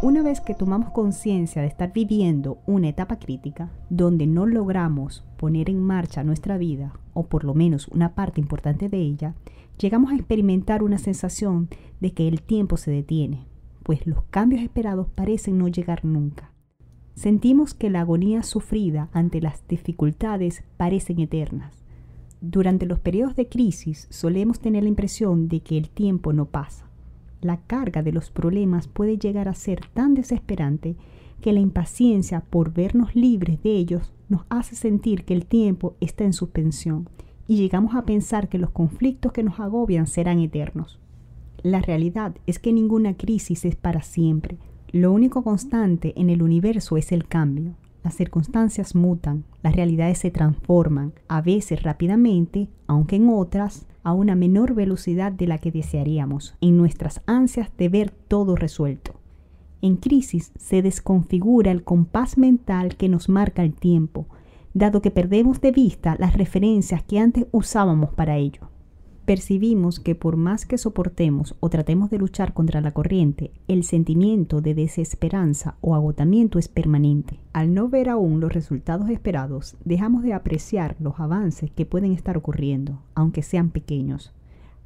Una vez que tomamos conciencia de estar viviendo una etapa crítica donde no logramos poner en marcha nuestra vida, o por lo menos una parte importante de ella, llegamos a experimentar una sensación de que el tiempo se detiene, pues los cambios esperados parecen no llegar nunca. Sentimos que la agonía sufrida ante las dificultades parecen eternas. Durante los periodos de crisis solemos tener la impresión de que el tiempo no pasa. La carga de los problemas puede llegar a ser tan desesperante que la impaciencia por vernos libres de ellos nos hace sentir que el tiempo está en suspensión y llegamos a pensar que los conflictos que nos agobian serán eternos. La realidad es que ninguna crisis es para siempre. Lo único constante en el universo es el cambio. Las circunstancias mutan, las realidades se transforman, a veces rápidamente, aunque en otras a una menor velocidad de la que desearíamos, en nuestras ansias de ver todo resuelto. En crisis se desconfigura el compás mental que nos marca el tiempo, dado que perdemos de vista las referencias que antes usábamos para ello. Percibimos que por más que soportemos o tratemos de luchar contra la corriente, el sentimiento de desesperanza o agotamiento es permanente. Al no ver aún los resultados esperados, dejamos de apreciar los avances que pueden estar ocurriendo, aunque sean pequeños.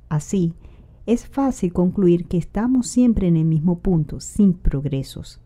Así, es fácil concluir que estamos siempre en el mismo punto, sin progresos.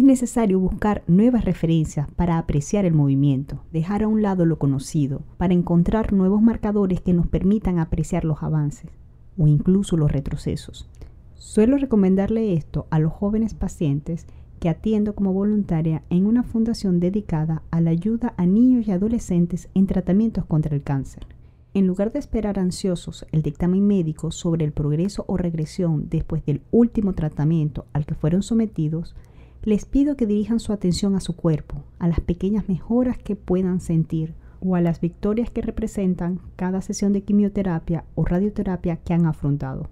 Es necesario buscar nuevas referencias para apreciar el movimiento, dejar a un lado lo conocido, para encontrar nuevos marcadores que nos permitan apreciar los avances o incluso los retrocesos. Suelo recomendarle esto a los jóvenes pacientes que atiendo como voluntaria en una fundación dedicada a la ayuda a niños y adolescentes en tratamientos contra el cáncer. En lugar de esperar ansiosos el dictamen médico sobre el progreso o regresión después del último tratamiento al que fueron sometidos, les pido que dirijan su atención a su cuerpo, a las pequeñas mejoras que puedan sentir o a las victorias que representan cada sesión de quimioterapia o radioterapia que han afrontado.